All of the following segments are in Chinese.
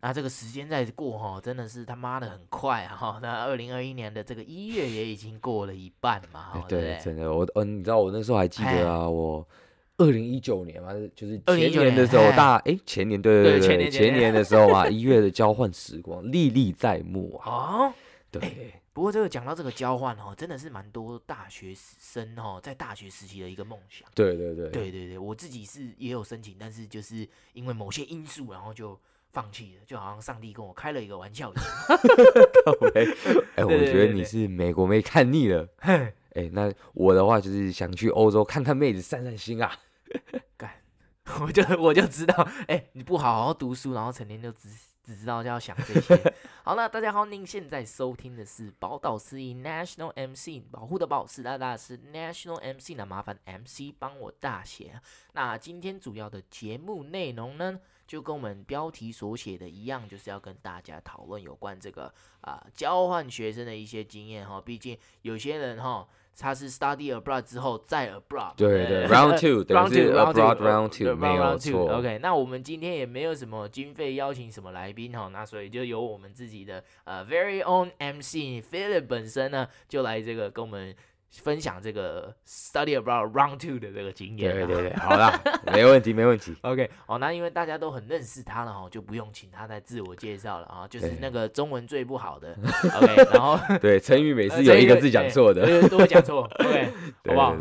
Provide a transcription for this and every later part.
那这个时间在过哈，真的是他妈的很快哈。那二零二一年的这个一月也已经过了一半嘛，欸、对，对，真的，我嗯，你知道我那时候还记得啊，我二零一九年嘛，就是前年的时候大，哎、欸，前年对对对，对前年前年的时候嘛，一月的交换时光历历在目啊。哦，对。欸不过这个讲到这个交换哦，真的是蛮多大学生哦，在大学时期的一个梦想。对对对，对对对，我自己是也有申请，但是就是因为某些因素，然后就放弃了，就好像上帝跟我开了一个玩笑一样。哎，我觉得你是美国妹看腻了。哎、欸，那我的话就是想去欧洲看看妹子，散散心啊。干，我就我就知道，哎、欸，你不好好读书，然后成天就只。只知道就要想这些。好，了大家好，您现在收听的是宝岛司仪 National MC 保护的宝是大大是 National MC，那麻烦 MC 帮我大写。那今天主要的节目内容呢，就跟我们标题所写的一样，就是要跟大家讨论有关这个啊、呃、交换学生的一些经验哈。毕竟有些人哈。他是 study abroad 之后再 abroad，对对，round two，round two，round two，没有错。OK，那我们今天也没有什么经费邀请什么来宾哈，那所以就由我们自己的呃 very own MC Philip 本身呢，就来这个跟我们。分享这个 study abroad round two 的这个经验。对对对，好了，没问题没问题。OK，哦，那因为大家都很认识他了哈，就不用请他再自我介绍了啊，就是那个中文最不好的。OK，然后 对成语每次 有一个字讲错的，都会讲错。OK，好不好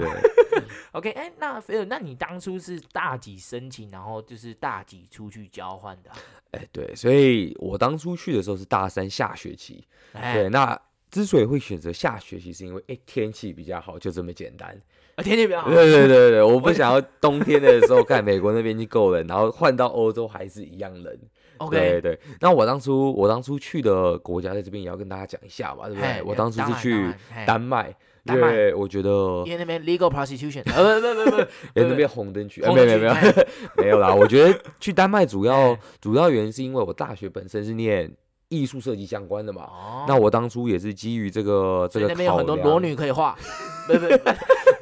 ？OK，哎，那菲尔，那你当初是大几申请，然后就是大几出去交换的？哎，对，所以我当初去的时候是大三下学期。对，那。之所以会选择下学期，是因为哎、欸、天气比较好，就这么简单。啊，天气比较好。对对对对，我不想要冬天的时候看美国那边就够冷，然后换到欧洲还是一样冷。OK，对对。那我当初我当初去的国家在这边也要跟大家讲一下吧，对不对？我当初是去丹麦，对，我觉得因为那边 legal prostitution，呃不不不不，因为 那边红灯区，没有没有没有 没有啦。我觉得去丹麦主要 主要原因是因为我大学本身是念。艺术设计相关的嘛，哦、那我当初也是基于这个这个那边有很多裸女可以画，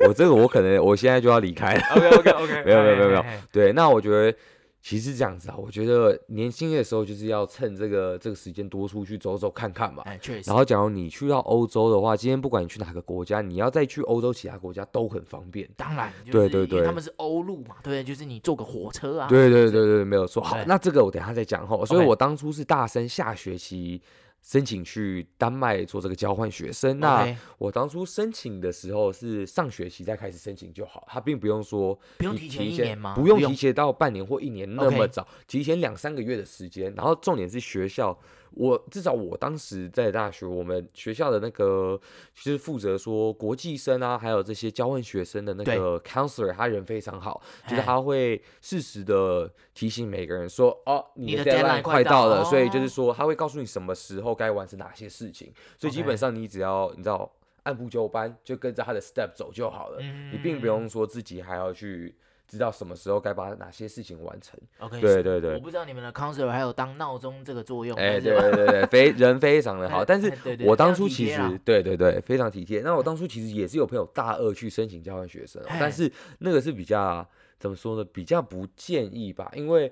我这个我可能我现在就要离开了。OK OK OK，没有没有没有。没有，对，那我觉得。其实这样子啊，我觉得年轻的时候就是要趁这个这个时间多出去走走看看嘛。哎，确实。然后，假如你去到欧洲的话，今天不管你去哪个国家，你要再去欧洲其他国家都很方便。当然，对对对，他们是欧陆嘛，对，就是你坐个火车啊。对对对对，没有错。好，那这个我等一下再讲哈。所以我当初是大三下学期。申请去丹麦做这个交换学生，那我当初申请的时候是上学期再开始申请就好，他并不用说不用提前一年吗？不用提前到半年或一年那么早，提前两三个月的时间。然后重点是学校。我至少我当时在大学，我们学校的那个就是负责说国际生啊，还有这些交换学生的那个 counselor，他人非常好，就是他会适时的提醒每个人说，哦，你的 deadline 快到了，所以就是说他会告诉你什么时候该完成哪些事情，所以基本上你只要你知道按部就班，就跟着他的 step 走就好了，你并不用说自己还要去。知道什么时候该把哪些事情完成。OK，对对对，我不知道你们的 counselor 还有当闹钟这个作用。哎，对对对对，非 人非常的好。但是我当初其实对对对非常体贴。那我当初其实也是有朋友大二去申请交换学生，但是那个是比较怎么说呢？比较不建议吧，因为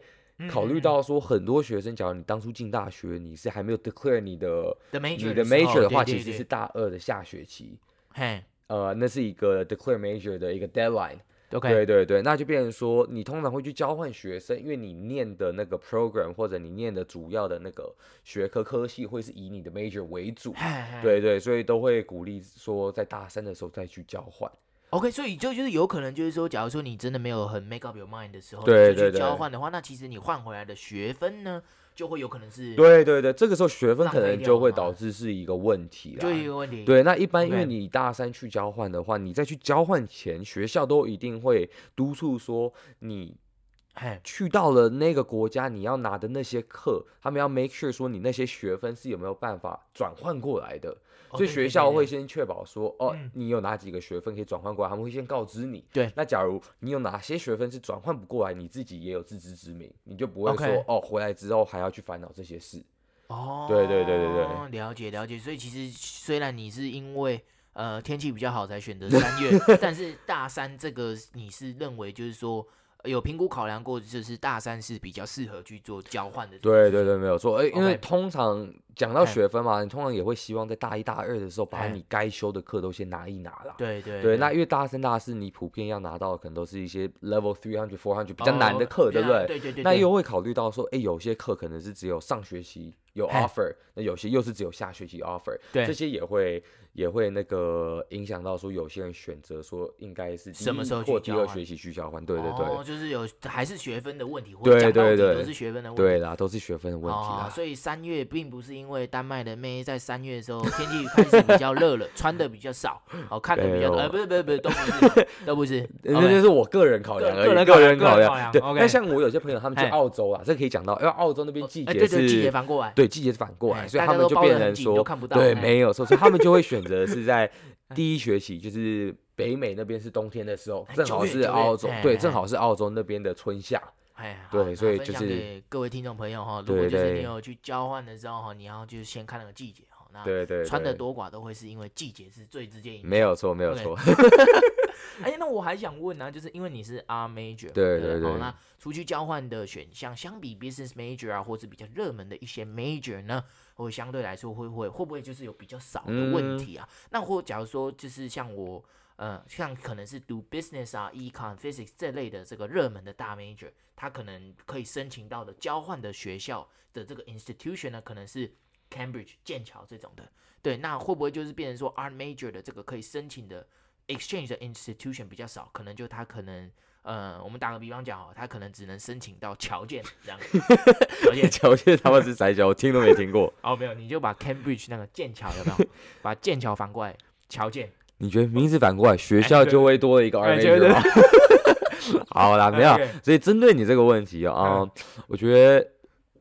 考虑到说很多学生，假如你当初进大学，你是还没有 declare 你的你的 major 的话，其实是大二的下学期。嘿，呃，那是一个 declare major 的一个 deadline。Okay. 对对对，那就变成说，你通常会去交换学生，因为你念的那个 program 或者你念的主要的那个学科科系会是以你的 major 为主，对对，所以都会鼓励说，在大三的时候再去交换。OK，所以就就是有可能就是说，假如说你真的没有很 make up your mind 的时候，对对对，去交换的话，那其实你换回来的学分呢？就会有可能是对对对，这个时候学分可能就会导致是一个问题了。就一个问题。对，那一般因为你大三去交换的话，你再去交换前，学校都一定会督促说你，去到了那个国家，你要拿的那些课，他们要 make sure 说你那些学分是有没有办法转换过来的。所以学校会先确保说，哦，你有哪几个学分可以转换过来，他们会先告知你。对，那假如你有哪些学分是转换不过来，你自己也有自知之明，你就不会说，哦，回来之后还要去烦恼这些事。哦，对对对对对，了解了解。所以其实虽然你是因为呃天气比较好才选择三月，但是大三这个你是认为就是说。有评估考量过，就是大三是比较适合去做交换的。对对对，没有错。哎，因为通常讲到学分嘛，你通常也会希望在大一大二的时候，把你该修的课都先拿一拿了。对对对。那因为大三大四，你普遍要拿到的可能都是一些 level three hundred four hundred 比较难的课，对不对？对对对。那又会考虑到说，哎，有些课可能是只有上学期有 offer，那有些又是只有下学期 offer，对这些也会。也会那个影响到说，有些人选择说应该是什么时候或第二学期去交换，对对对，哦，就是有还是学分的问题，对对对，都是学分的问题，对啦，都是学分的问题啦。所以三月并不是因为丹麦的妹在三月的时候天气开始比较热了，穿的比较少，好看的比较，呃，不是不是不是，都不是都不是，那就是我个人考量而已，个人考量。对，那像我有些朋友他们去澳洲啊，这可以讲到，因为澳洲那边季节是季节反过来，对，季节是反过来，所以他们就变成说，对，没有，所以他们就会选择是在。第一学期就是北美那边是冬天的时候，正好是澳洲，对，正好是澳洲那边的春夏。哎，对，所以就是给各位听众朋友哈，如果就是你有去交换的时候哈，你要就是先看那个季节哈，那对对，穿的多寡都会是因为季节是最直接影响。没有错，没有错。哎，那我还想问呢，就是因为你是 R major，对对对，那出去交换的选项相比 business major 啊，或是比较热门的一些 major 呢？会相对来说会不会会不会就是有比较少的问题啊？嗯、那或假如说就是像我呃像可能是读 business 啊、econ、physics 这类的这个热门的大 major，他可能可以申请到的交换的学校的这个 institution 呢，可能是 Cambridge 剑桥这种的。对，那会不会就是变成说 art major 的这个可以申请的 exchange 的 institution 比较少？可能就他可能。呃，我们打个比方讲哦，他可能只能申请到侨建这样子。侨建，侨建他们是啥桥？我听都没听过。哦，没有，你就把 Cambridge 那个剑桥有没有？把剑桥反过来，侨建。你觉得名字反过来，学校就会多了一个 R major 吗？好啦，没有。所以针对你这个问题啊，我觉得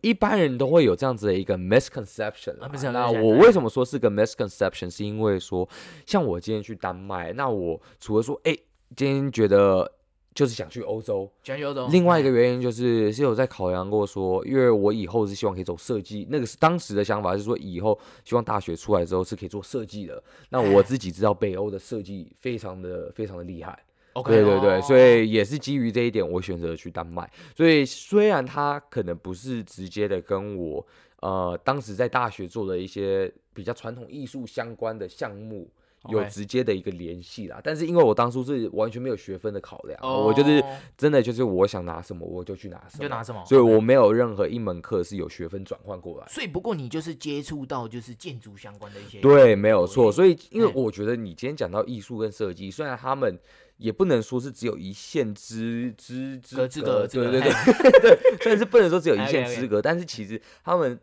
一般人都会有这样子的一个 misconception。那我为什么说是个 misconception？是因为说，像我今天去丹麦，那我除了说，哎，今天觉得。就是想去欧洲，想去欧洲。另外一个原因就是是有在考量过说，因为我以后是希望可以走设计，那个是当时的想法是说以后希望大学出来之后是可以做设计的。那我 自己知道北欧的设计非常的非常的厉害，okay、对对对，所以也是基于这一点，我选择去丹麦。所以虽然它可能不是直接的跟我呃当时在大学做的一些比较传统艺术相关的项目。有直接的一个联系啦，但是因为我当初是完全没有学分的考量，我就是真的就是我想拿什么我就去拿什么，就拿什么，所以我没有任何一门课是有学分转换过来。所以不过你就是接触到就是建筑相关的一些，对，没有错。所以因为我觉得你今天讲到艺术跟设计，虽然他们也不能说是只有一线之之之隔，对对对 对，虽然是不能说只有一线 之隔，但是其实他们。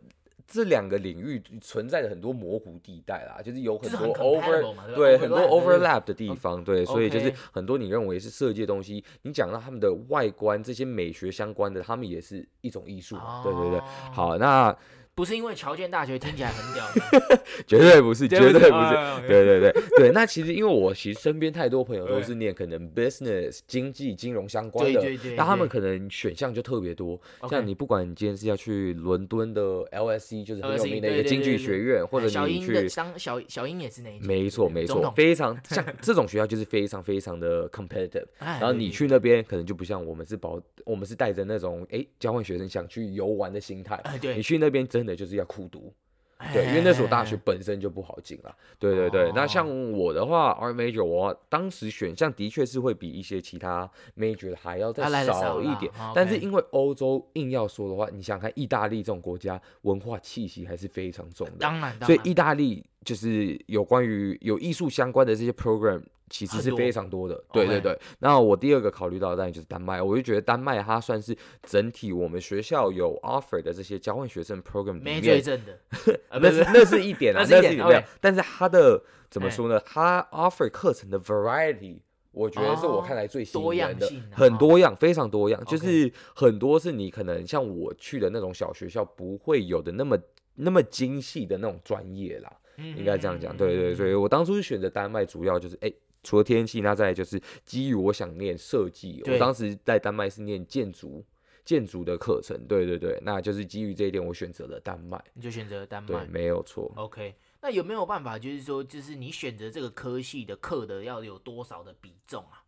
这两个领域存在着很多模糊地带啦，就是有很多 over 对很多 overlap 的地方，对，所以就是很多你认为是设计的东西，你讲到他们的外观这些美学相关的，他们也是一种艺术，对对对。好，那。不是因为侨建大学听起来很屌，绝对不是，绝对不是。对对对。对，那其实因为我其实身边太多朋友都是念可能 business 经济金融相关的，那他们可能选项就特别多。像你不管你今天是要去伦敦的 LSE，就是很有名的一个经济学院，或者你去商小小英也是那一种，没错没错，非常 像这种学校就是非常非常的 competitive。然后你去那边可能就不像我们是保，我们是带着那种哎交换学生想去游玩的心态，你去那边真的。就是要苦读，对，因为那所大学本身就不好进了。对对对，那像我的话，art major，我当时选项的确是会比一些其他 major 还要再少一点。但是因为欧洲硬要说的话，你想看意大利这种国家，文化气息还是非常重的。当然，所以意大利就是有关于有艺术相关的这些 program。其实是非常多的，多对对对。那.我第二个考虑到的当然就是丹麦，我就觉得丹麦它算是整体我们学校有 offer 的这些交换学生 program 里面，没最正的，那是那是一点啊，那是一点。Okay. 但是它的怎么说呢？它 offer 课程的 variety，我觉得是我看来最吸引人的，哦、很多样，非常多样就是很多是你可能像我去的那种小学校不会有的那么那么精细的那种专业啦，嗯、应该这样讲。对，对对，所以我当初选择丹麦，主要就是哎。除了天气，那再就是基于我想念设计，我当时在丹麦是念建筑，建筑的课程，对对对，那就是基于这一点，我选择了丹麦。你就选择了丹麦，对，没有错。OK，那有没有办法，就是说，就是你选择这个科系的课的要有多少的比重啊？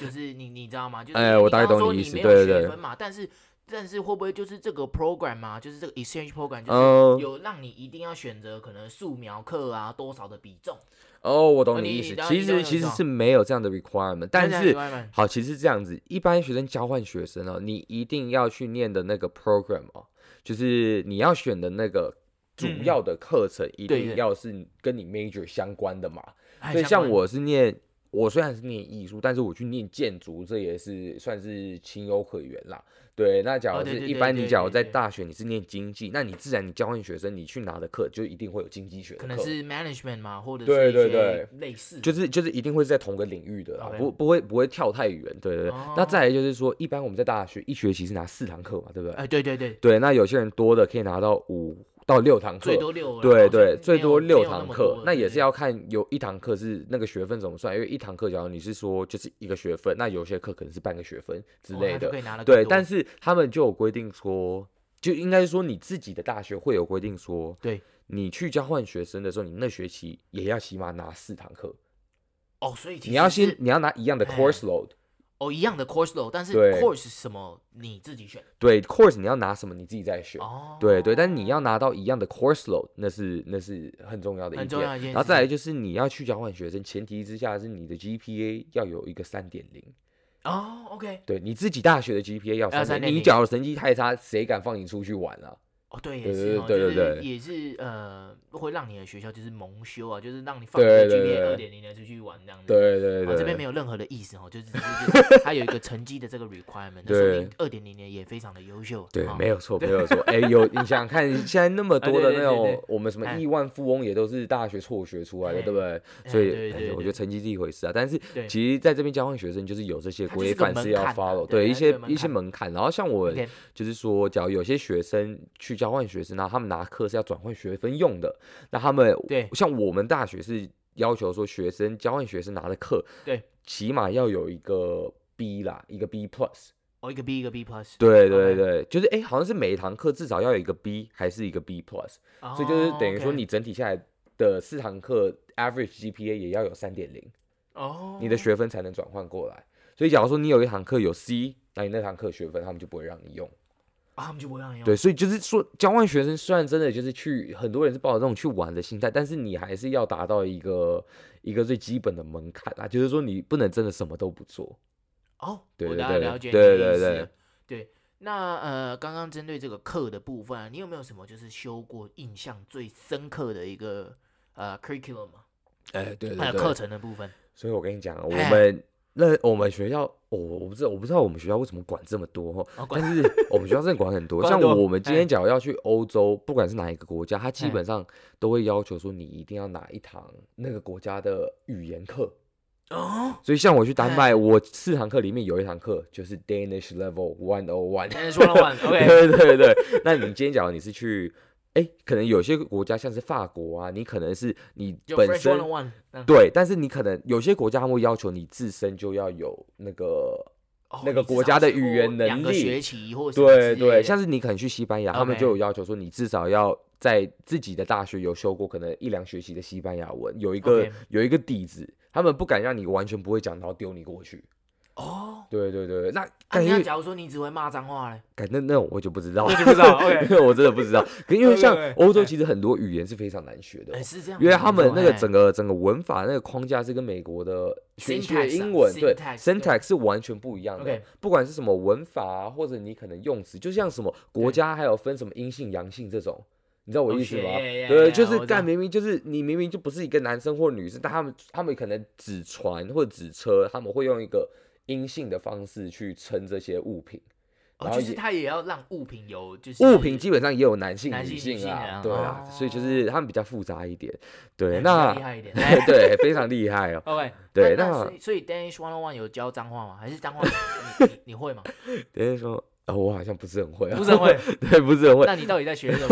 就是你你知道吗？就是哎，我大概懂你意思，对对对。但是但是会不会就是这个 program 嘛，就是这个 exchange program，就是有让你一定要选择可能素描课啊多少的比重？哦，我懂你意思。其实其实是没有这样的 requirement，但是好，其实这样子，一般学生交换学生哦，你一定要去念的那个 program 哦，就是你要选的那个主要的课程，一定要是跟你 major 相关的嘛。所以像我是念。我虽然是念艺术，但是我去念建筑，这也是算是情有可原啦。对，那假如是一般，你假如在大学你是念经济，那你自然你交换学生，你去拿的课就一定会有经济学可能是 management 嘛，或者是对对对类似，就是就是一定会是在同个领域的，不不会不会跳太远。对对对。那再来就是说，一般我们在大学一学期是拿四堂课嘛，对不对？哎，对对对。对，那有些人多的可以拿到五。到六堂课，最多六，对对，最多六堂课，那也是要看有一堂课是那个学分怎么算，因为一堂课，假如你是说就是一个学分，那有些课可能是半个学分之类的，对，但是他们就有规定说，就应该说你自己的大学会有规定说，对，你去交换学生的时候，你那学期也要起码拿四堂课，哦，所以你要先你要拿一样的 course load。哦，一样的 course load，但是 course 什么你自己选。对，course 你要拿什么你自己再选。哦，对对，但是你要拿到一样的 course load，那是那是很重要的一点。很重要一件事。然后再来就是你要去交换学生，前提之下是你的 GPA 要有一个三点零。哦，OK。对，你自己大学的 GPA 要三点零。你假如成绩太差，谁敢放你出去玩啊？哦，对，也是，对对对，也是呃，会让你的学校就是蒙羞啊，就是让你放一个 GPA 二点零的出去玩这样子。对对对，这边没有任何的意思哦，就是就是它有一个成绩的这个 requirement，那说明二点零年也非常的优秀。对，没有错，没有错。哎，有你想想看，现在那么多的那种我们什么亿万富翁也都是大学辍学出来的，对不对？所以我觉得成绩是一回事啊，但是其实在这边交换学生就是有这些规范是要 follow，对一些一些门槛。然后像我就是说，假如有些学生去。交换学生，然后他们拿课是要转换学分用的。那他们对，像我们大学是要求说，学生交换学生拿的课，对，起码要有一个 B 啦，一个 B plus，哦，一个 B 一个 B plus，对对对，就是哎，好像是每一堂课至少要有一个 B 还是一个 B plus，所以就是等于说你整体下来的四堂课 average GPA 也要有三点零，哦，你的学分才能转换过来。所以假如说你有一堂课有 C，那你那堂课学分他们就不会让你用。啊，他们就不让用。对，所以就是说，交换学生虽然真的就是去，很多人是抱着这种去玩的心态，但是你还是要达到一个一个最基本的门槛啊，就是说你不能真的什么都不做。哦，对对对，我大概了解你的意思。对对对，对。那呃，刚刚针对这个课的部分啊，你有没有什么就是修过印象最深刻的一个呃 curriculum 吗？哎，对对对，还有课程的部分。所以我跟你讲，我们。那我们学校，我我不知道，我不知道我们学校为什么管这么多哈。哦、但是 我们学校真的管很多，多像我们今天假如要去欧洲，不管是哪一个国家，他基本上都会要求说你一定要拿一堂那个国家的语言课。哦。所以像我去丹麦，我四堂课里面有一堂课就是 Danish Level One O One。Danish One OK。对对对。那你今天假如你是去。哎，可能有些国家像是法国啊，你可能是你本身对，但是你可能有些国家他会要求你自身就要有那个那个国家的语言能力，对对，像是你可能去西班牙，他们就有要求说你至少要在自己的大学有修过可能一两学期的西班牙文，有一个有一个底子，他们不敢让你完全不会讲，然后丢你过去。哦，对对对，那那你假如说你只会骂脏话嘞？那那我就不知道，我就不知道，因为我真的不知道。因为像 欧洲其实很多语言是非常难学的，是这样，因为他们那个整个整个文法那个框架是跟美国的学学英文对 syntax 是完全不一样的。不管是什么文法啊或者你可能用词，就像什么国家还有分什么阴性阳性这种，你知道我意思吗？对，就是干明明就是你明明就不是一个男生或女生，但他们他们可能指船或者指车，他们会用一个。阴性的方式去称这些物品，然后就是他也要让物品有，就是物品基本上也有男性、女性啊，对啊，所以就是他们比较复杂一点，对，那厉害一点，对，非常厉害哦。OK，对，那所以 Danish One On One 有教脏话吗？还是脏话你你会吗？Danish 说，我好像不是很会，不是很会，对，不是很会。那你到底在学什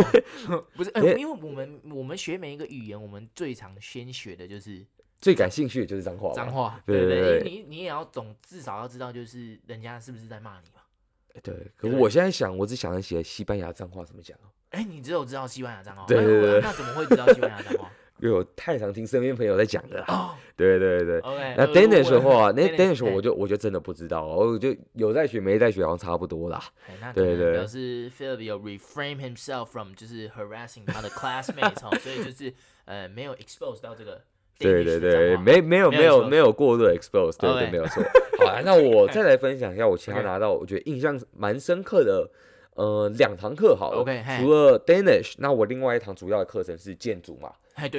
么？不是，因为我们我们学每一个语言，我们最常先学的就是。最感兴趣的就是脏话，脏话，对对对，你你也要总至少要知道，就是人家是不是在骂你嘛？对，可是我现在想，我只想着写西班牙脏话怎么讲。哎，你只有知道西班牙脏话，对对对，那怎么会知道西班牙脏话？因为我太常听身边朋友在讲的啦。哦，对对对。OK。那 Danish 的话，那 Danish 我就我就真的不知道，我就有在学没在学，好像差不多啦。对对。表示 Philip 有 reframe himself from 就是 harassing 他的 classmates 哈，所以就是呃没有 expose 到这个。对对对，没没有没有没有过度 expose，对对没有错。好，那我再来分享一下我其他拿到我觉得印象蛮深刻的。呃，两堂课好了.除了 Danish，那我另外一堂主要的课程是建筑嘛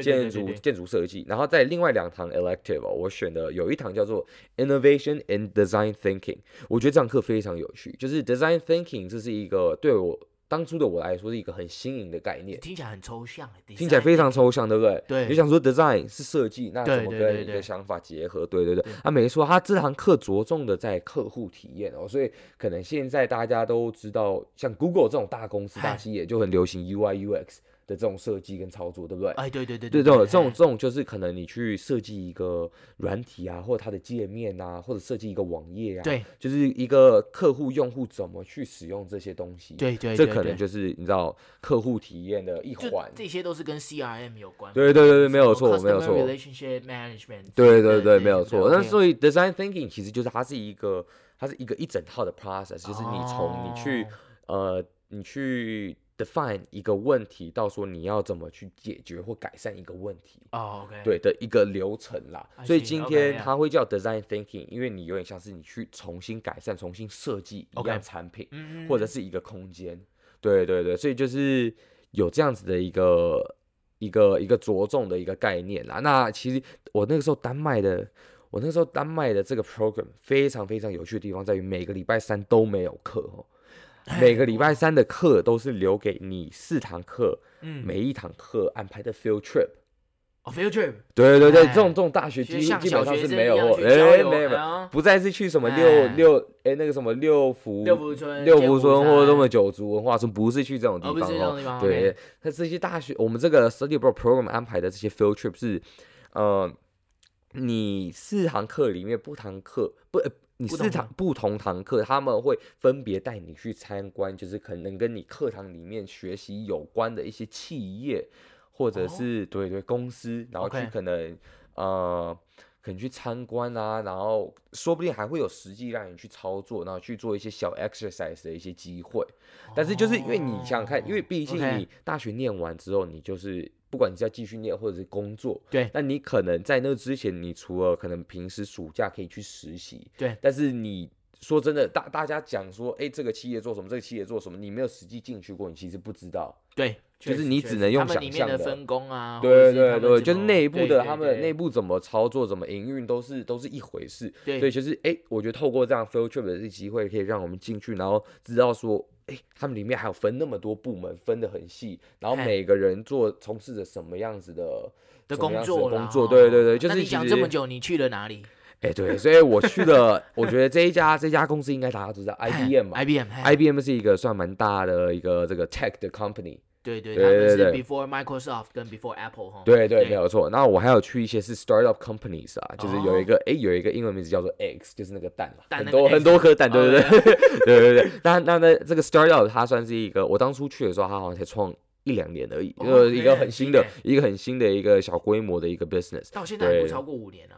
建筑建筑设计，然后在另外两堂 elective，我选的有一堂叫做 Innovation and Design Thinking，我觉得这堂课非常有趣，就是 Design Thinking 这是一个对我。当初的我来说是一个很新颖的概念，听起来很抽象，听起来非常抽象，对不对？对。你想说 design 是设计，那怎么跟你的想法结合？对对对。啊没错，他这堂课着重的在客户体验哦，所以可能现在大家都知道，像 Google 这种大公司大企业就很流行 UI UX。的这种设计跟操作，对不对？哎，对对对对，这种这种这种就是可能你去设计一个软体啊，或者它的界面啊，或者设计一个网页啊，对，就是一个客户用户怎么去使用这些东西，对对，这可能就是你知道客户体验的一环，这些都是跟 CRM 有关。对对对对，没有错，没有错。Relationship management。对对对，没有错。那所以 design thinking 其实就是它是一个，它是一个一整套的 process，就是你从你去呃，你去。Define 一个问题，到说你要怎么去解决或改善一个问题，对的一个流程啦。所以今天它会叫 design thinking，因为你有点像是你去重新改善、重新设计一样产品，或者是一个空间。对对对，所以就是有这样子的一个一个一个着重的一个概念啦。那其实我那个时候丹麦的，我那时候丹麦的这个 program 非常非常有趣的地方在于每个礼拜三都没有课哦。每个礼拜三的课都是留给你四堂课，嗯，每一堂课安排的 field trip，哦，field trip，对对对，这种这种大学基基本上是没有，哎，没有，不再是去什么六六，哎，那个什么六福六福村六福村或者什么九族文化村，不是去这种地方哦，对，那这些大学，我们这个 study abroad program 安排的这些 field trip 是，呃，你四堂课里面不堂课不。你四堂不同堂课，他们会分别带你去参观，就是可能跟你课堂里面学习有关的一些企业，或者是、哦、对对公司，然后去可能.呃，可能去参观啊，然后说不定还会有实际让你去操作，然后去做一些小 exercise 的一些机会。哦、但是就是因为你想想看，因为毕竟你大学念完之后，你就是。不管你是要继续念或者是工作，对，那你可能在那之前，你除了可能平时暑假可以去实习，对，但是你说真的，大大家讲说，哎，这个企业做什么，这个企业做什么，你没有实际进去过，你其实不知道，对，就是你只能用想象的。分工啊，对对对，就是内部的他们内部怎么操作、怎么营运，都是都是一回事，对，所以就是哎，我觉得透过这样 field trip 的这个机会，可以让我们进去，然后知道说。哎，他们里面还有分那么多部门，分得很细，然后每个人做从事着什么样子的的工作工作，对对对，就是你讲这么久，你去了哪里？哎，对，所以我去了，我觉得这一家这家公司应该大家都知道，IBM 嘛，IBM，IBM 是一个算蛮大的一个这个 tech 的 company。对对，他们是 before Microsoft 跟 before Apple 哈。对对，没有错。那我还有去一些是 startup companies 啊，就是有一个哎，有一个英文名字叫做 Eggs，就是那个蛋嘛，很多很多颗蛋，对对 对，对。对对。那那那这个 startup 它算是一个，我当初去的时候，它好像才创一两年而已，就是一个很新的一个很新的一个小规模的一个 business，到现在还不超过五年了。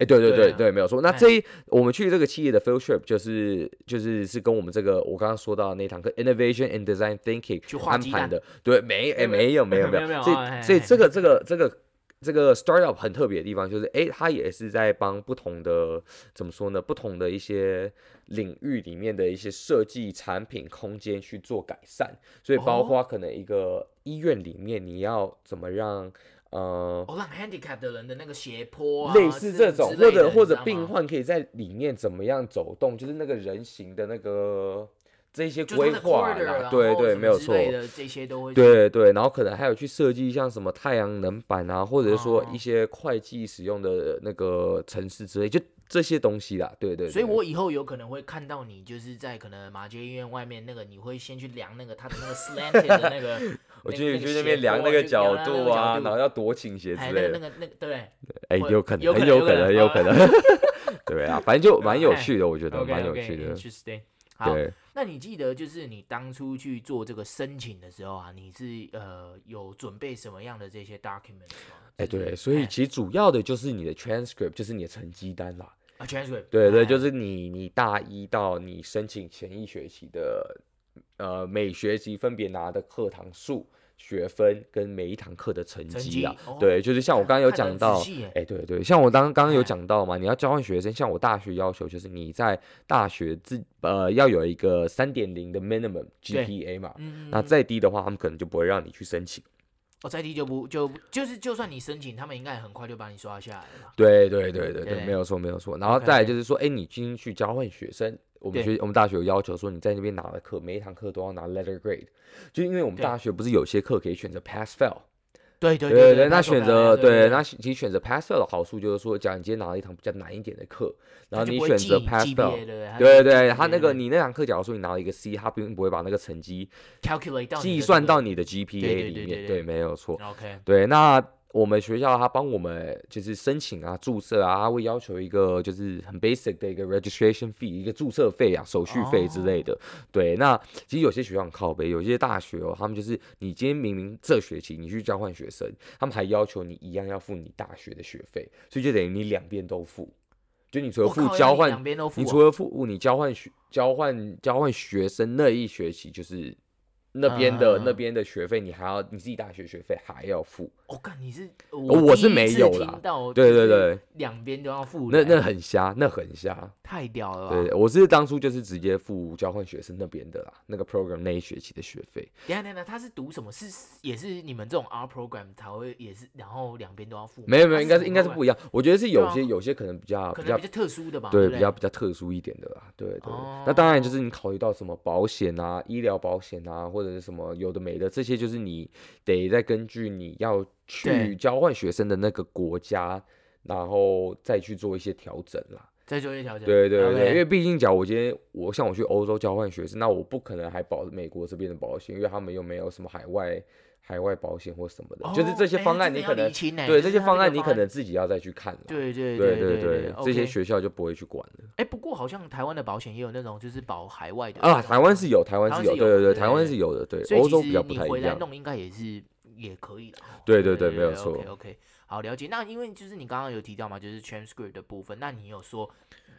哎，对对对对，没有错。那这一我们去这个企业的 field trip 就是就是是跟我们这个我刚刚说到的那堂课 Innovation and Design Thinking 去安排的。对，没哎没有没有没有。所以所以这个这个这个这个 startup 很特别的地方就是，哎，它也是在帮不同的怎么说呢？不同的一些领域里面的一些设计产品空间去做改善。所以包括可能一个医院里面你要怎么让。呃，让 handicap 的人的那个斜坡啊，类似这种，或者或者病患可以在里面怎么样走动，就是那个人形的那个这些规划啦，对对，没有错，这些都会，对对，然后可能还有去设计像什么太阳能板啊，或者是说一些会计使用的那个城市之类，就。这些东西啦，对对，对，所以我以后有可能会看到你，就是在可能马偕医院外面那个，你会先去量那个他的那个 slanted 的那个，我去去那边量那个角度啊，然后要多倾斜之类的，那个那个对，哎，有可能，很有可能，有可能，对啊，反正就 蛮有趣的，我觉得蛮有趣的。对，那你记得就是你当初去做这个申请的时候啊，你是呃有准备什么样的这些 documents 吗？哎、欸，对，所以其实主要的就是你的 transcript，就是你的成绩单啦。啊，transcript。对对，就是你你大一到你申请前一学期的，呃，每学期分别拿的课堂数。学分跟每一堂课的成绩啊，哦、对，就是像我刚刚有讲到，哎、欸，对对，像我刚刚刚有讲到嘛，你要交换学生，像我大学要求就是你在大学自呃要有一个三点零的 minimum GPA 嘛，嗯、那再低的话，他们可能就不会让你去申请。哦，再低就不就就是就算你申请，他们应该也很快就把你刷下来了。对对对对对，没有错没有错。然后再来就是说，哎、欸，你进去交换学生。我们学我们大学有要求说，你在那边拿的课，每一堂课都要拿 letter grade，就因为我们大学不是有些课可以选择 pass fail，对对对对，那选择对，那其实选择 pass fail 的好处就是说，假如你今天拿了一堂比较难一点的课，然后你选择 pass fail，对对？对，他那个你那堂课，假如说你拿了一个 C，他并不会把那个成绩 calculate 到计算到你的 GPA 里面，对，没有错，OK，对，那。我们学校他帮我们就是申请啊、注册啊，他会要求一个就是很 basic 的一个 registration fee，一个注册费啊、手续费之类的。Oh. 对，那其实有些学校很靠背，有些大学哦，他们就是你今天明明这学期你去交换学生，他们还要求你一样要付你大学的学费，所以就等于你两边都付。就你除了付交换，你，啊、你除了付你交换学交换交换学生那一学期就是。那边的、uh, 那边的学费，你还要你自己大学学费还要付。我、oh, 看你是我，我是没有啦。对对对，两边都要付。那那很瞎，那很瞎，太屌了吧。对，我是当初就是直接付交换学生那边的啦，那个 program 那一学期的学费。等下等下，他是读什么？是也是你们这种 R program 才会也是，然后两边都要付。没有没有，应该是应该是不一样。我觉得是有些、啊、有些可能比较比较比较特殊的吧。对，比较比较特殊一点的啦。对对，对。Oh. 那当然就是你考虑到什么保险啊、医疗保险啊，或者是什么有的。没的这些就是你得再根据你要去交换学生的那个国家，然后再去做一些调整啦。再做一些调整。对对对，因为毕竟，讲我今天我像我去欧洲交换学生，那我不可能还保美国这边的保险，因为他们又没有什么海外海外保险或什么的。就是这些方案你可能对这些方案你可能自己要再去看。对对对对对，这些学校就不会去管了。哎，不过好像台湾的保险也有那种就是保海外的啊，台湾是有，台湾是有，对对对，台湾是有的，对。欧洲比较不太一样。回来弄应该也是也可以的。对对对，没有错。OK，好了解。那因为就是你刚刚有提到嘛，就是 transcript 的部分，那你有说。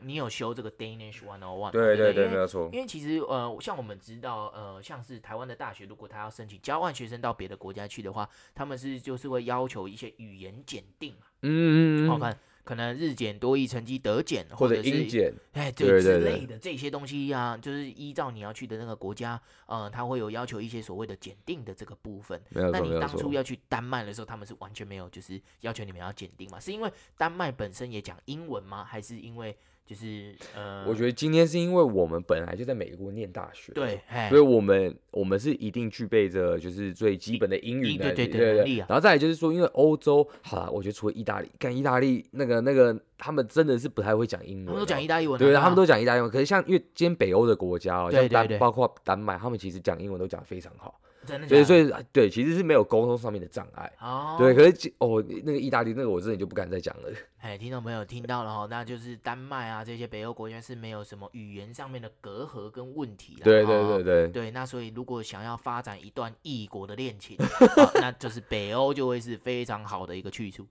你有修这个 Danish One on One？对对对，没有错。因为其实呃，像我们知道呃，像是台湾的大学，如果他要申请交换学生到别的国家去的话，他们是就是会要求一些语言检定嘛。嗯嗯嗯。好看。可能日检、多益成绩得检，或者英检，哎，对之类的这些东西啊，就是依照你要去的那个国家，呃，他会有要求一些所谓的检定的这个部分。那你当初要去丹麦的时候，他们是完全没有就是要求你们要检定嘛？是因为丹麦本身也讲英文吗？还是因为？就是呃，我觉得今天是因为我们本来就在美国念大学，对，所以我们我们是一定具备着就是最基本的英语的，对对对对。然后再来就是说，因为欧洲，好了，我觉得除了意大利，干意大利那个那个，他们真的是不太会讲英文，他们都讲意大利文，对，他们都讲意大利文。可是像因为今天北欧的国家哦，像丹包括丹麦，他们其实讲英文都讲的非常好。真的，所以所以对，其实是没有沟通上面的障碍。哦，对，可是哦，那个意大利那个我真的就不敢再讲了。哎，听众朋友听到了哈，那就是丹麦啊这些北欧国家是没有什么语言上面的隔阂跟问题的。对对对对。对，那所以如果想要发展一段异国的恋情，那就是北欧就会是非常好的一个去处。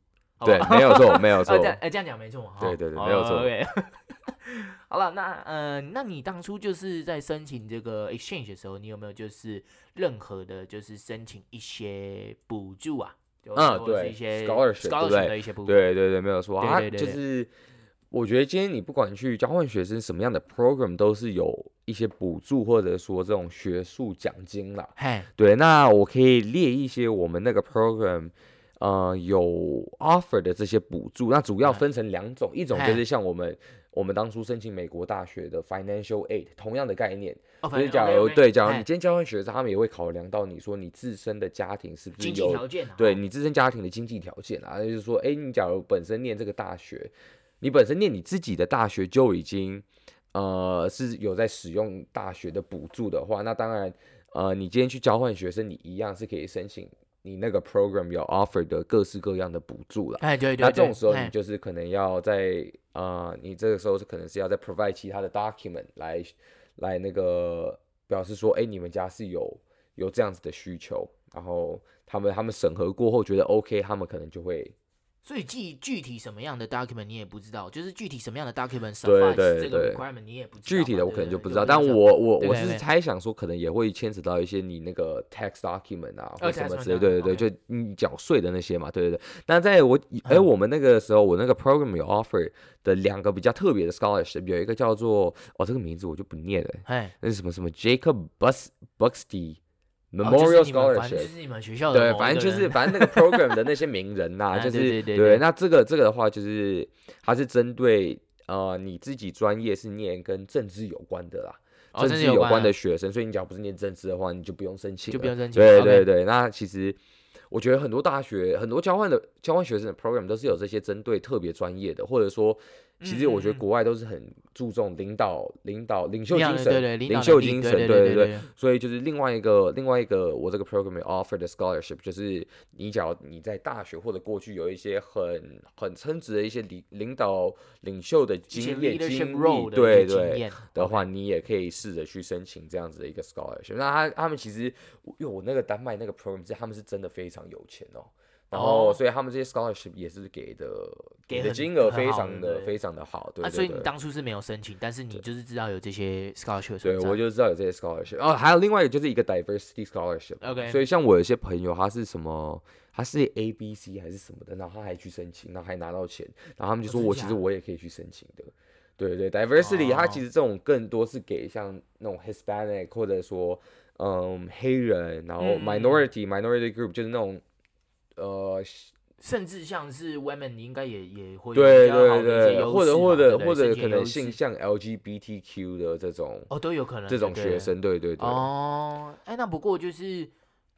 对，没有错，没有错。哎，这样讲没错嘛？对对对，没有错。好了，那呃，那你当初就是在申请这个 exchange 的时候，你有没有就是任何的，就是申请一些补助啊？嗯，对，一些 scholarship 的一些补助。对对对，没有错啊。就是我觉得今天你不管去交换学生什么样的 program，都是有一些补助或者说这种学术奖金啦。嘿，对，那我可以列一些我们那个 program。呃，有 offer 的这些补助，那主要分成两种，嗯、一种就是像我们我们当初申请美国大学的 financial aid，同样的概念，哦、所以假如对，假如你今天交换学生，他们也会考量到你说你自身的家庭是不是有条件，对你自身家庭的经济条件啊，就是说，哎，你假如本身念这个大学，你本身念你自己的大学就已经呃是有在使用大学的补助的话，那当然，呃，你今天去交换学生，你一样是可以申请。你那个 program 有 offer 的各式各样的补助了，哎，对对对，那这种时候你就是可能要在啊、呃，你这个时候是可能是要在 provide 其他的 document 来来那个表示说，哎、欸，你们家是有有这样子的需求，然后他们他们审核过后觉得 OK，他们可能就会。所以具具体什么样的 document 你也不知道，就是具体什么样的 document 对对这个 requirement 你也不知道。具体的我可能就不知道，但我我我是猜想说，可能也会牵扯到一些你那个 tax document 啊，或什么之类，对对对，就你缴税的那些嘛，对对对。那在我哎我们那个时候，我那个 program 有 offer 的两个比较特别的 scholarship，有一个叫做哦这个名字我就不念了，哎，那是什么什么 Jacob Bus Buxty。Memorial Scholarship，就是你们学校的，对，反正就是反正那个 program 的那些名人呐、啊，就是对。那这个这个的话，就是它是针对呃你自己专业是念跟政治有关的啦，政治有关的学生，所以你只要不是念政治的话，你就不用申请，就不用申请。对对对，那其实我觉得很多大学很多交换的交换学生的 program 都是有这些针对特别专业的，或者说。其实我觉得国外都是很注重领导、领导、领袖精神、对对领袖精神，对对对。所以就是另外一个、另外一个，我这个 program offer 的 scholarship，就是你只要你在大学或者过去有一些很很称职的一些领领导、领袖的经验、经历，对对的话，你也可以试着去申请这样子的一个 scholarship。那他他们其实，因为我那个丹麦那个 program，他们是真的非常有钱哦。然后，所以他们这些 scholarship 也是给的，给的金额非常的非常的好，对。所以你当初是没有申请，但是你就是知道有这些 scholarship。对，我就知道有这些 scholarship。哦，还有另外一个就是一个 diversity scholarship。OK。所以像我有些朋友，他是什么，他是 A B C 还是什么的，然后他还去申请，然后还拿到钱，然后他们就说我其实我也可以去申请的。对对，diversity 它其实这种更多是给像那种 Hispanic 或者说嗯黑人，然后 minority minority group 就是那种。呃，甚至像是 women，你应该也也会对对对，或者或者或者可能性向 LGBTQ 的这种哦，都有可能这种学生，对对对哦，哎，那不过就是，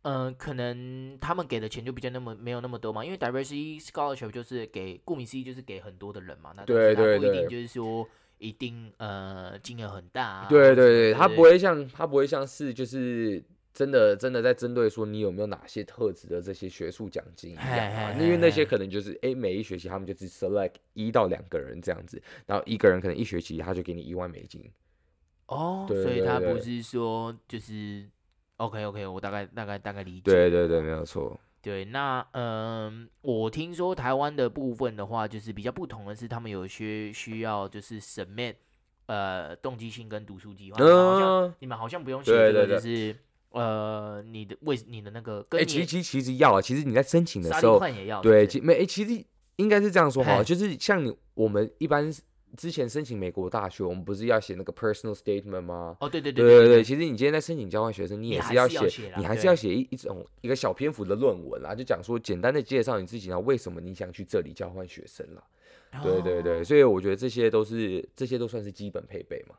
嗯，可能他们给的钱就比较那么没有那么多嘛，因为 diversity scholarship 就是给顾名思义就是给很多的人嘛，那对对对，不一定就是说一定呃金额很大，对对对，他不会像他不会像是就是。真的，真的在针对说你有没有哪些特质的这些学术奖金一样啊？因为那些可能就是，哎，每一学期他们就只 select 一到两个人这样子，然后一个人可能一学期他就给你一万美金。哦，所以他不是说就是，OK OK，我大概大概大概理解。对对对，没有错。对，那嗯，我听说台湾的部分的话，就是比较不同的是，他们有些需要就是 submit 呃动机性跟读书计划，好像你们好像不用写这个，就是。呃，你的为你的那个，哎、欸，其实其实其实要啊，其实你在申请的时候，对，其没哎，其实应该是这样说哈，就是像你我们一般之前申请美国大学，我们不是要写那个 personal statement 吗？哦，对对对对对对，其实你今天在申请交换学生，你也是要写，你还是要写一一种一个小篇幅的论文啦，就讲说简单的介绍你自己，然后为什么你想去这里交换学生啦。对对对，所以我觉得这些都是这些都算是基本配备嘛。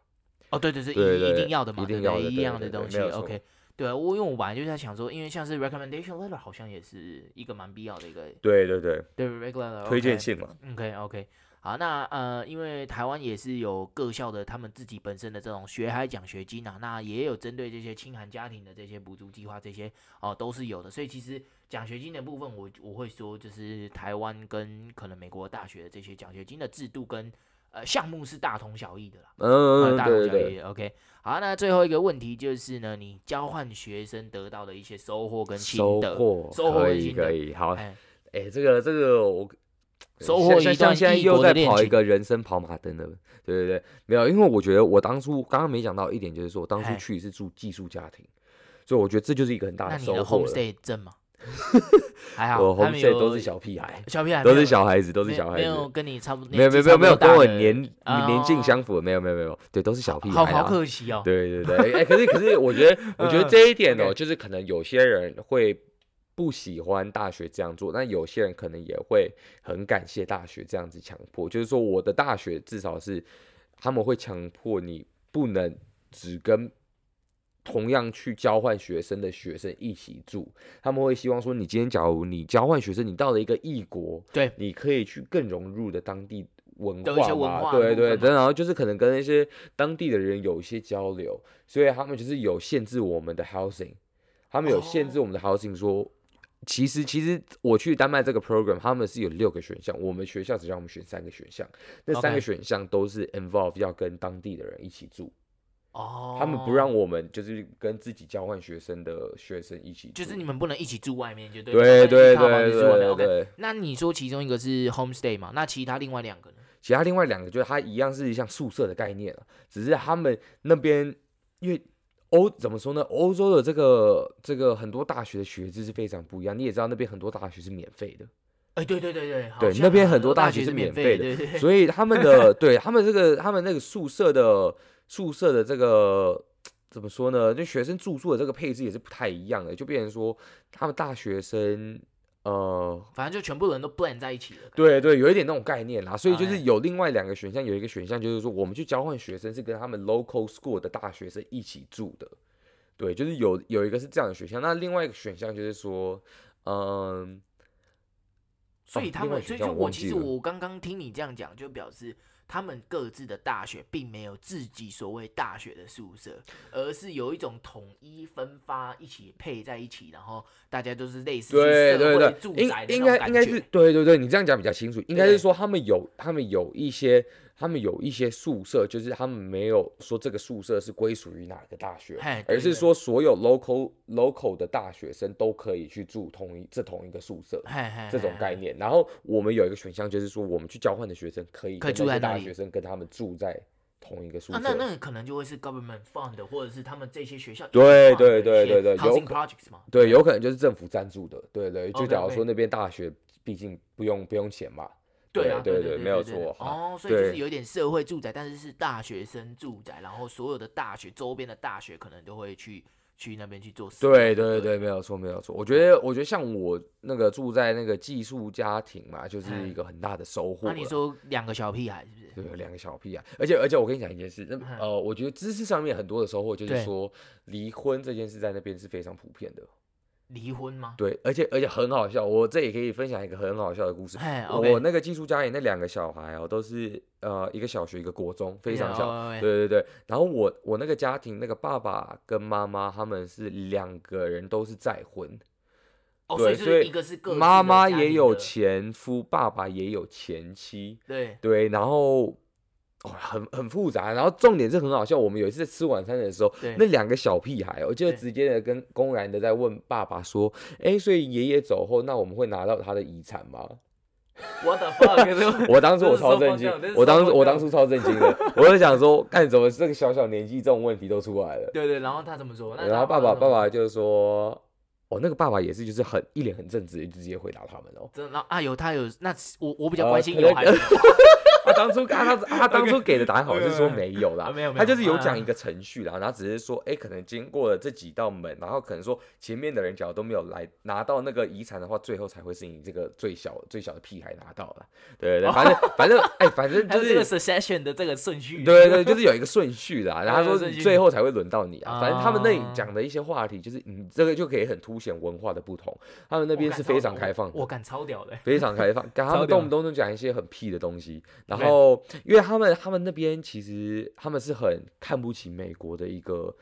哦，对对对，一一定要的嘛，一定要的一样的东西，OK。对啊，我因为我本来就在想说，因为像是 recommendation letter 好像也是一个蛮必要的一个。对对对。对 regular 推荐信嘛。OK OK，好，那呃，因为台湾也是有各校的他们自己本身的这种学海奖学金啊，那也有针对这些清寒家庭的这些补助计划，这些哦、呃、都是有的。所以其实奖学金的部分我，我我会说，就是台湾跟可能美国大学的这些奖学金的制度跟。呃，项目是大同小异的啦，嗯，大同小异。OK，好，那最后一个问题就是呢，你交换学生得到的一些收获跟心得，收获可以可以，好，哎、欸，这个这个我收获一段像现在又在跑一个人生跑马灯了，对对对，没有，因为我觉得我当初刚刚没讲到一点，就是说我当初去是住寄宿家庭，所以我觉得这就是一个很大的收获。那你的 homestay 证吗？还好，我 homestay 都是小屁孩，小屁孩都是小孩子，都是小孩子，没有跟你差不多，没有没有没有没有跟我年年纪相符，没有没有没有，对，都是小屁孩，好好可惜哦。对对对，哎，可是可是，我觉得 我觉得这一点哦，就是可能有些人会不喜欢大学这样做，但有些人可能也会很感谢大学这样子强迫，就是说我的大学至少是他们会强迫你不能只跟。同样去交换学生的学生一起住，他们会希望说，你今天假如你交换学生，你到了一个异国，对，你可以去更融入的当地文化嘛，对对对，然后就是可能跟那些当地的人有一些交流，所以他们就是有限制我们的 housing，他们有限制我们的 housing，说其实其实我去丹麦这个 program，他们是有六个选项，我们学校只让我们选三个选项，那三个选项都是 involve 要跟当地的人一起住。哦，他们不让我们就是跟自己交换学生的学生一起，就是你们不能一起住外面，就对。对对对对对。那你说其中一个是 homestay 嘛？那其他另外两个呢？其他另外两个就是它一样是像宿舍的概念，只是他们那边因为欧怎么说呢？欧洲的这个这个很多大学的学制是非常不一样。你也知道那边很多大学是免费的。哎，对对对对，对，那边很多大学是免费的，所以他们的 对他们这个他们那个宿舍的。宿舍的这个怎么说呢？就学生住宿的这个配置也是不太一样的，就变成说他们大学生，呃，反正就全部人都 blend 在一起了。对对，有一点那种概念啦。所以就是有另外两个选项，有一个选项就是说我们去交换学生是跟他们 local school 的大学生一起住的。对，就是有有一个是这样的选项。那另外一个选项就是说，嗯，所以他们，所以就我其实我刚刚听你这样讲，就表示。他们各自的大学并没有自己所谓大学的宿舍，而是有一种统一分发，一起配在一起，然后大家都是类似对对对住宅的那种感觉。应该应该是对对对，你这样讲比较清楚。应该是说他们有他们有一些。他们有一些宿舍，就是他们没有说这个宿舍是归属于哪个大学，而是说所有 local local 的大学生都可以去住同一这同一个宿舍，这种概念。然后我们有一个选项，就是说我们去交换的学生可以跟这些大学生跟他们住在同一个宿舍。那那可能就会是 government fund 或者是他们这些学校对对对对对有 projects 嘛？对，有可能就是政府赞助的。对对，就假如说那边大学毕竟不用不用钱嘛。对啊，对对对，没有错。哦，所以就是有点社会住宅，但是是大学生住宅，然后所有的大学周边的大学可能都会去去那边去做。对对对，没有错，没有错。我觉得，我觉得像我那个住在那个寄宿家庭嘛，就是一个很大的收获。那你说两个小屁孩是不是？对，两个小屁孩。而且而且，我跟你讲一件事，那呃，我觉得知识上面很多的收获，就是说离婚这件事在那边是非常普遍的。离婚吗？对，而且而且很好笑，我这也可以分享一个很好笑的故事。Okay. 我那个寄宿家里那两个小孩哦，都是呃一个小学一个国中，非常小。Yeah, okay. 对对对。然后我我那个家庭那个爸爸跟妈妈他们是两个人都是再婚。哦，对，所以一个是个妈妈也有前夫，爸爸也有前妻。对对，然后。哦，很 很复杂，然后重点是很好笑。我们有一次在吃晚餐的时候，那两个小屁孩，我就直接的跟公然的在问爸爸说：“哎，所以爷爷走后，那我们会拿到他的遗产吗？” 我的妈！我当时我超震惊，我当时我当初超震惊的，我就想说，干怎么这个小小年纪这种问题都出来了？对对，然后他怎么说？然后爸爸爸爸就说：“哦，那个爸爸也是，就是很一脸很正直，就直接回答他们哦。”真的然后啊，有他有那我我比较关心有孩子。他当初他他他当初给的答案好像是说没有啦，没有没有，他就是有讲一个程序啦，然后只是说，哎，可能经过了这几道门，然后可能说前面的人假如都没有来拿到那个遗产的话，最后才会是你这个最小最小的屁孩拿到了，对对对，反正反正哎，反正 就是这个 succession 的这个顺序，对对，就是有一个顺序啦，然后说最后才会轮到你啊，反正他们那里讲的一些话题，就是你这个就可以很凸显文化的不同，他们那边是非常开放，我敢超屌的，非常开放，他们动不动就讲一些很屁的东西。然后，因为他们他们那边其实他们是很看不起美国的一个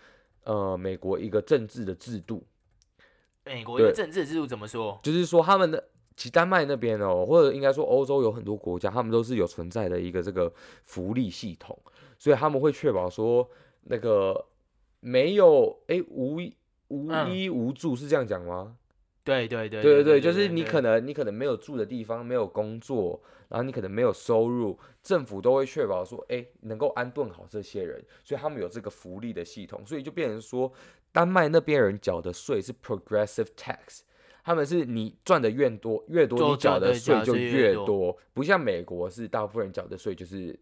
呃美国一个政治的制度。美国一个政治制度怎么说？就是说他们的其丹麦那边哦，或者应该说欧洲有很多国家，他们都是有存在的一个这个福利系统，所以他们会确保说那个没有哎无无依无助，是这样讲吗？对对对对对对，就是你可能你可能没有住的地方，没有工作，然后你可能没有收入，政府都会确保说，哎，能够安顿好这些人，所以他们有这个福利的系统，所以就变成说，丹麦那边人缴的税是 progressive tax，他们是你赚的越多越多，你缴的税就越多，不像美国是大部分人缴的税就是。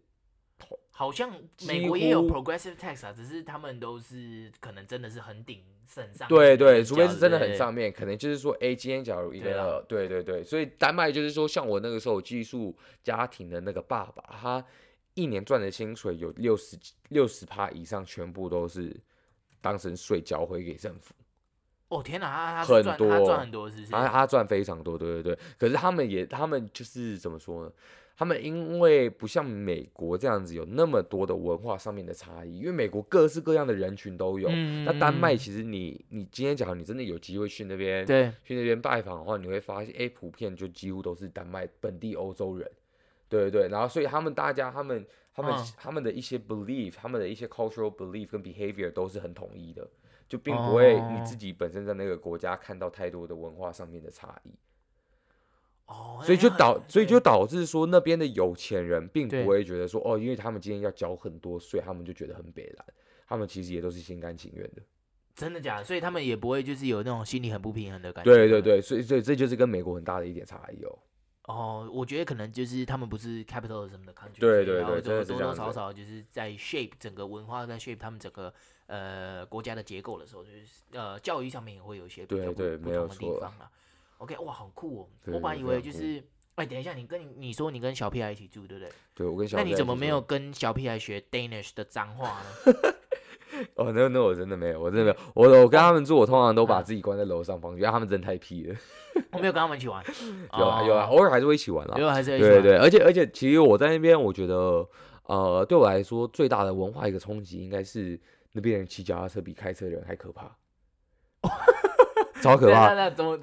好像美国也有 progressive tax 啊，只是他们都是可能真的是很顶省上。对对，除非是真的很上面，可能就是说，哎，今天假如一个，对对对，所以丹麦就是说，像我那个时候寄宿家庭的那个爸爸，他一年赚的薪水有六十六十趴以上，全部都是当成税缴回给政府。哦天哪，他很多，他赚很多，是不是？他他赚非常多，对对对。可是他们也，他们就是怎么说呢？他们因为不像美国这样子有那么多的文化上面的差异，因为美国各式各样的人群都有。嗯、那丹麦其实你你今天假如你真的有机会去那边，对，去那边拜访的话，你会发现，哎，普遍就几乎都是丹麦本地欧洲人，对对对。然后所以他们大家他们他们、嗯、他们的一些 belief，他们的一些 cultural belief 跟 behavior 都是很统一的，就并不会你自己本身在那个国家看到太多的文化上面的差异。哦，所以就导，所以就导致说那边的有钱人并不会觉得说哦，因为他们今天要缴很多税，他们就觉得很北烂，他们其实也都是心甘情愿的。真的假的？所以他们也不会就是有那种心理很不平衡的感觉。对对对，所以所以这就是跟美国很大的一点差异哦。哦，我觉得可能就是他们不是 capital 什么的 country，对对对，多多少少就是在 shape 整个文化，在 shape 他们整个呃国家的结构的时候，就是呃教育上面也会有一些比较不对对不同的地方啊。OK，哇，好酷哦！对我本来以为就是，哎、欸，等一下，你跟你你说你跟小屁孩一起住，对不对？对，我跟小。那你怎么没有跟小屁孩学 Danish 的脏话呢？哦，那那我真的没有，我真的没有。我我跟他们住，我通常都把自己关在楼上房间，因为他们真的太屁了。我没有跟他们一起玩。有啊有啊，偶尔还是会一起玩啦。偶尔还是会一起玩。对对对，而且而且，其实我在那边，我觉得，呃，对我来说最大的文化一个冲击，应该是那边人骑脚踏车比开车的人还可怕。超可怕！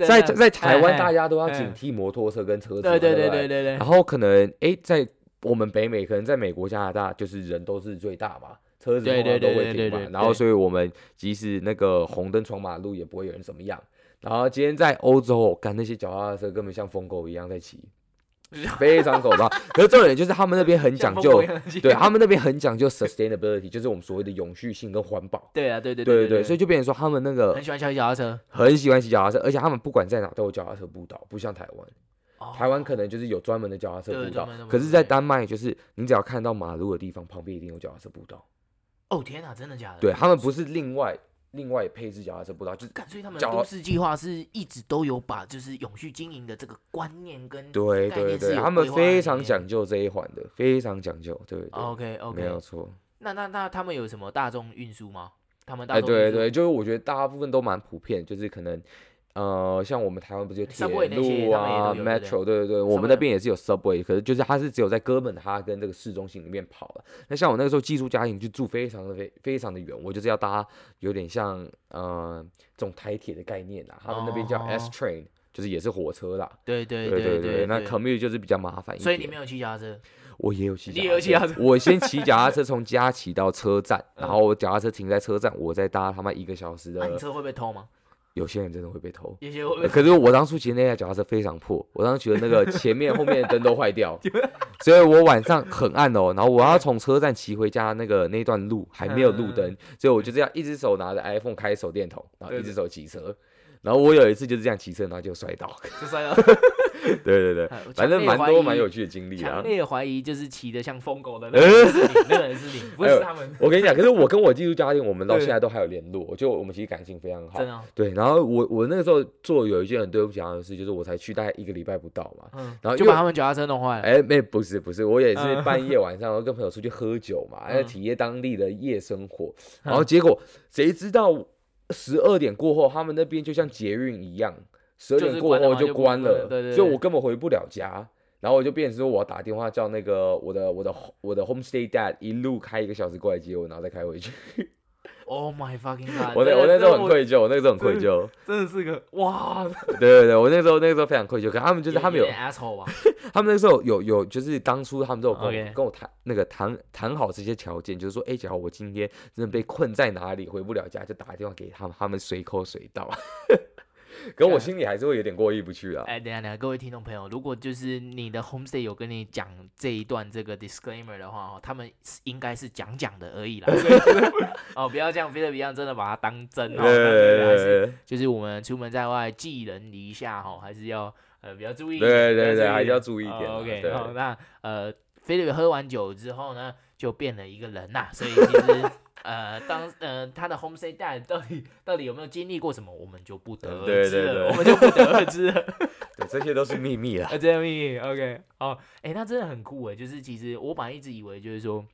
在在台湾，大家都要警惕摩托车跟车子，对对对对对。然后可能哎，在我们北美，可能在美国、加拿大，就是人都是最大嘛，车子都会停嘛。然后，所以我们即使那个红灯闯马路，也不会有人怎么样。然后今天在欧洲，干那些脚踏车根本像疯狗一样在骑。非常可怕，可是重点就是他们那边很讲究，对他们那边很讲究 sustainability，就是我们所谓的永续性跟环保。对啊，对对对对，所以就变成说他们那个很喜欢骑脚踏车，很喜欢骑脚踏车，而且他们不管在哪都有脚踏车步道，不像台湾，台湾可能就是有专门的脚踏车步道，可是，在丹麦就是你只要看到马路的地方旁边一定有脚踏车步道。哦天哪，真的假的？对他们不是另外。另外配置脚踏车步道，就是所以他们都市计划是一直都有把就是永续经营的这个观念跟对对对，他们非常讲究这一环的，非常讲究，对对。OK OK，没有错。那那那他们有什么大众运输吗？他们大哎对对，就是我觉得大部分都蛮普遍，就是可能。呃，像我们台湾不是有铁路啊，Metro，对对对，我们那边也是有 Subway，可是就是它是只有在哥本哈根这个市中心里面跑了。那像我那个时候寄宿家庭就住非常的非非常的远，我就是要搭有点像呃这种台铁的概念啦，他们那边叫 S Train，就是也是火车啦。对对对对对，那 commute 就是比较麻烦一点。所以你没有骑脚踏车？我也有骑脚踏车。我先骑脚踏车从家骑到车站，然后我脚踏车停在车站，我再搭他妈一个小时的。那你车会被偷吗？有些人真的会被偷，有些会被偷。可是我当初骑那台脚踏车非常破，我当时觉得那个前面后面的灯都坏掉，所以我晚上很暗哦，然后我要从车站骑回家，那个那段路还没有路灯，所以我就这样一只手拿着 iPhone 开手电筒，然后一只手骑车，然后我有一次就是这样骑车，然后就摔倒，就摔倒。对 对对，反正蛮多蛮有趣的经历啊。强烈怀疑就是骑得像疯狗的那个 人是你，那个人是你，不是他们。我跟你讲，可是我跟我寄宿家庭，我们到现在都还有联络，就我们其实感情非常好。真的。对，然后我我那个时候做有一件很对不起他的事，就是我才去大概一个礼拜不到嘛，然后就把他们脚踏车弄坏了。哎，没，不是不是，我也是半夜晚上，然后跟朋友出去喝酒嘛，要体验当地的夜生活，然后结果谁知道十二点过后，他们那边就像捷运一样。十二点过后就关了，所以我根本回不了家，然后我就变成说我要打电话叫那个我的我的我的 homestay dad 一路开一个小时过来接我，然后再开回去。Oh my fucking god！我那我那时候很愧疚，我那个时候很愧疚，真的是个哇！对对对，我那时候那个时候非常愧疚，可他们就是他们有，他们那时候有有就是当初他们都有跟我跟我谈那个谈谈好这些条件，就是说哎，假如我今天真的被困在哪里回不了家，就打电话给他们，他们随口随到。可我心里还是会有点过意不去啊。哎，等下等下，各位听众朋友，如果就是你的 homestay 有跟你讲这一段这个 disclaimer 的话，哦，他们应该是讲讲的而已啦。所以 哦，不要这样，非得一样真的把它当真哦。对对对，还是就是我们出门在外，寄人篱下哈，还是要呃比较注意。对对对，还是要注意一点。OK，好，那呃，菲律宾喝完酒之后呢，就变了一个人呐，所以其实。呃，当呃他的 homestay dad 到底到底有没有经历过什么，我们就不得而知了，我们就不得而知了。对，这些都是秘密了。这些秘密，OK，哦，哎，那真的很酷哎，就是其实我本来一直以为就是说，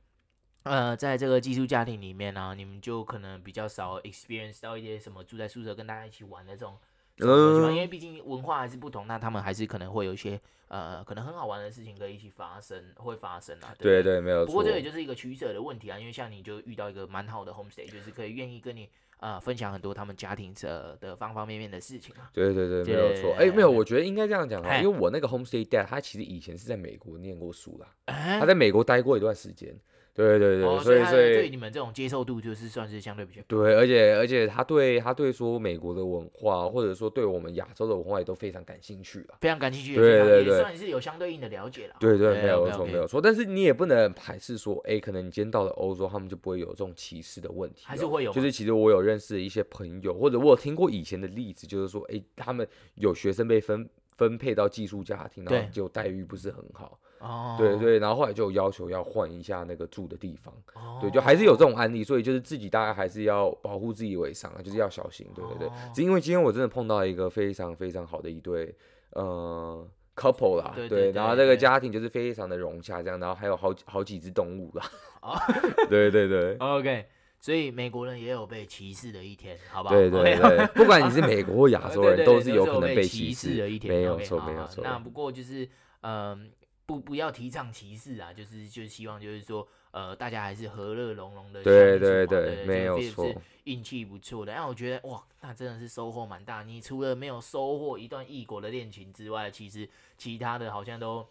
呃，在这个寄宿家庭里面呢、啊，你们就可能比较少 experience 到一些什么住在宿舍跟大家一起玩的这种嗯，因为毕竟文化还是不同，那他们还是可能会有一些呃，可能很好玩的事情可以一起发生，会发生啊。对对，对，没有错。不过这也就是一个取舍的问题啊，因为像你就遇到一个蛮好的 homestay，就是可以愿意跟你。啊、呃，分享很多他们家庭的的方方面面的事情啊。对对对，没有错。哎、欸，没有，我觉得应该这样讲啊，因为我那个 homestay dad 他其实以前是在美国念过书啦，欸、他在美国待过一段时间。对对对，所以所以对你们这种接受度就是算是相对比较对，而且而且他对他对说美国的文化，或者说对我们亚洲的文化也都非常感兴趣了，非常感兴趣，对对对，算是有相对应的了解了。对对，没有错没有错，但是你也不能排斥说，哎，可能你今天到了欧洲，他们就不会有这种歧视的问题，还是会有。就是其实我有认识一些朋友，或者我有听过以前的例子，就是说，哎，他们有学生被分分配到寄宿家庭，然后就待遇不是很好。哦，对对，然后后来就要求要换一下那个住的地方，哦、对，就还是有这种案例，所以就是自己大概还是要保护自己为上啊，就是要小心，对对对。是、哦、因为今天我真的碰到一个非常非常好的一对呃 couple 啦，对，对，对，对，然后这个家庭就是非常的融洽，这样，然后还有好好几只动物啦，哦、对对对，OK，所以美国人也有被歧视的一天，好不好？对对对，不管你是美国或亚洲人，都是有可能被歧视的一天，没有错，没有错。那不过就是嗯。不，不要提倡歧视啊，就是就是希望就是说，呃，大家还是和乐融融的。对对对，没有错。运气不错的，然后我觉得哇，那真的是收获蛮大。你除了没有收获一段异国的恋情之外，其实其他的好像都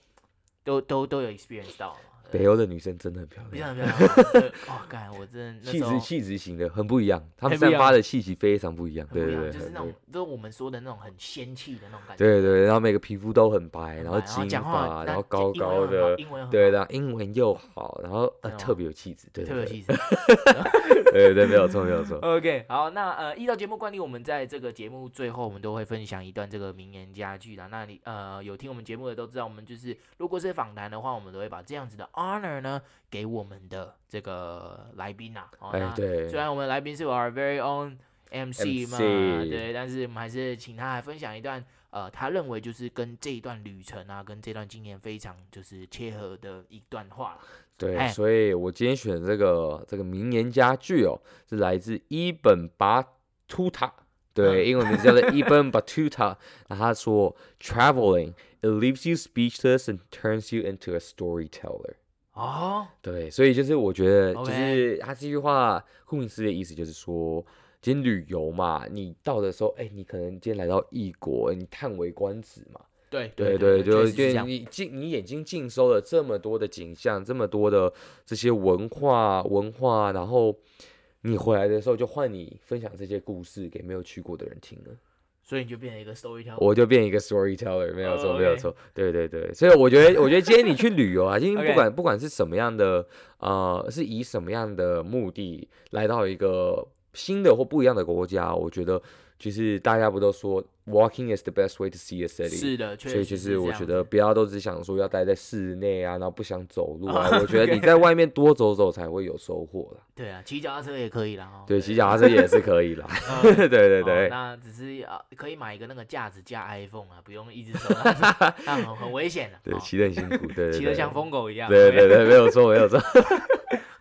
都都都有 experience 到。北欧的女生真的很漂亮，漂亮漂亮。哇，干，我真的气质气质型的很不一样，她们散发的气息非常不一样，对对对，就是那种就是我们说的那种很仙气的那种感觉。对对，然后每个皮肤都很白，然后金发，然后高高的，对然后，英文又好，然后特别有气质，对，特别有气质。对对，没有错没有错。OK，好，那呃，依照节目惯例，我们在这个节目最后，我们都会分享一段这个名言佳句啦。那你呃有听我们节目的都知道，我们就是如果是访谈的话，我们都会把这样子的。Honor 呢，给我们的这个来宾呐、啊，哦，哎、对，虽然我们来宾是 our very own MC 嘛，MC 对，但是我们还是请他来分享一段，呃，他认为就是跟这一段旅程啊，跟这段经验非常就是切合的一段话。对，嘿所以我今天选这个这个名言佳句哦，是来自伊本巴图塔，对，英文名字叫做伊本巴图塔，那他说，traveling it leaves you speechless and turns you into a storyteller。哦，oh? 对，所以就是我觉得，就是他这句话顾名思义的意思就是说，今天旅游嘛，你到的时候，哎，你可能今天来到异国，你叹为观止嘛。对对对，就就你尽你眼睛尽收了这么多的景象，这么多的这些文化文化，然后你回来的时候，就换你分享这些故事给没有去过的人听了。所以你就变成一个 storyteller，我就变一个 storyteller，没有错，没有错，对对对。所以我觉得，我觉得今天你去旅游啊，今天不管不管是什么样的，呃，是以什么样的目的来到一个新的或不一样的国家，我觉得。其实大家不都说 walking is the best way to see a city？是的，所以其实我觉得不要都只想说要待在室内啊，然后不想走路啊。我觉得你在外面多走走才会有收获了。对啊，骑脚踏车也可以啦。哦。对，骑脚踏车也是可以啦。对对对。那只是啊，可以买一个那个架子架 iPhone 啊，不用一直走，那很很危险的。对，骑得很辛苦，对，骑得像疯狗一样。对对对，没有错，没有错。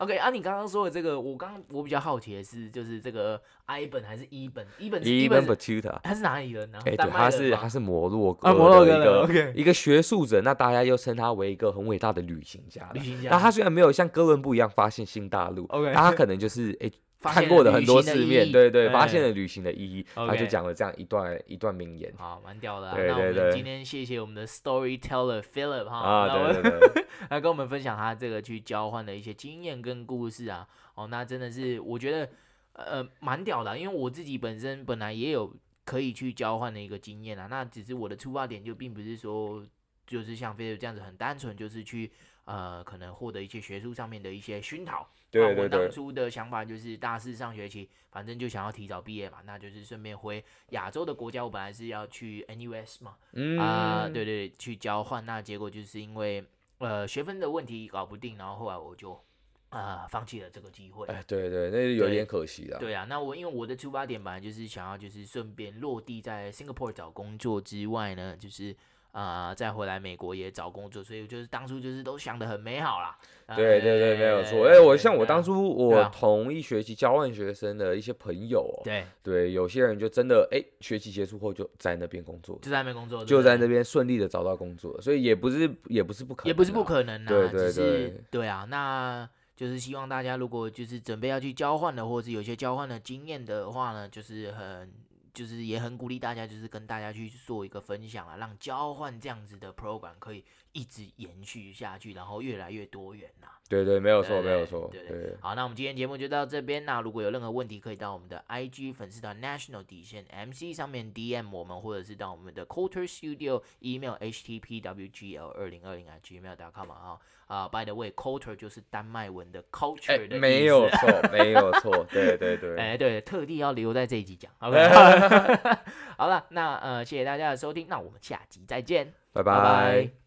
OK 啊，你刚刚说的这个，我刚我比较好奇的是，就是这个埃本还是伊本？伊本是伊本巴图塔，他是哪里人呢？哎，对，他是他是摩洛哥的一个一个学术者，那大家又称他为一个很伟大的旅行家。旅行家。那他虽然没有像哥伦布一样发现新大陆，OK，他可能就是哎。看过的很多世面，对对，发现了旅行的意义，他就讲了这样一段一段名言。好，蛮屌的。对对对。那我们今天谢谢我们的 storyteller Philip 哈，啊，对对对，来 跟我们分享他这个去交换的一些经验跟故事啊。哦，那真的是我觉得呃蛮屌的，因为我自己本身本来也有可以去交换的一个经验啊。那只是我的出发点就并不是说就是像 Philip 这样子很单纯，就是去呃可能获得一些学术上面的一些熏陶。对，对，对，我当初的想法就是大四上学期，反正就想要提早毕业嘛，那就是顺便回亚洲的国家。我本来是要去 NUS 嘛，嗯啊，对，对对，去交换。那结果就是因为呃学分的问题搞不定，然后后来我就啊、呃、放弃了这个机会。哎，对对，那有点可惜了。对啊，那我因为我的出发点本来就是想要就是顺便落地在 Singapore 找工作之外呢，就是。啊、呃，再回来美国也找工作，所以就是当初就是都想的很美好啦。对对对，没有错。哎，我像我当初我同一学期交换学生的一些朋友，对对，有些人就真的哎，学期结束后就在那边工作，就在那边工作，就在那边顺利的找到工作，所以也不是也不是不可能，也不是不可能啊。对对对，对啊，那就是希望大家如果就是准备要去交换的，或者是有些交换的经验的话呢，就是很。就是也很鼓励大家，就是跟大家去做一个分享啊，让交换这样子的 program 可以一直延续下去，然后越来越多元呐。对对，没有错，没有错。对对。好，那我们今天节目就到这边。那如果有任何问题，可以到我们的 IG 粉丝团 National 底线 MC 上面 DM 我们，或者是到我们的 Culture Studio email htpwgl 二零二零 @gmail.com 啊。啊，By the way，Culture 就是丹麦文的 culture 的意思。没有错，没有错。对对对。哎，对，特地要留在这一集讲。OK。好了，那呃，谢谢大家的收听，那我们下集再见，拜拜。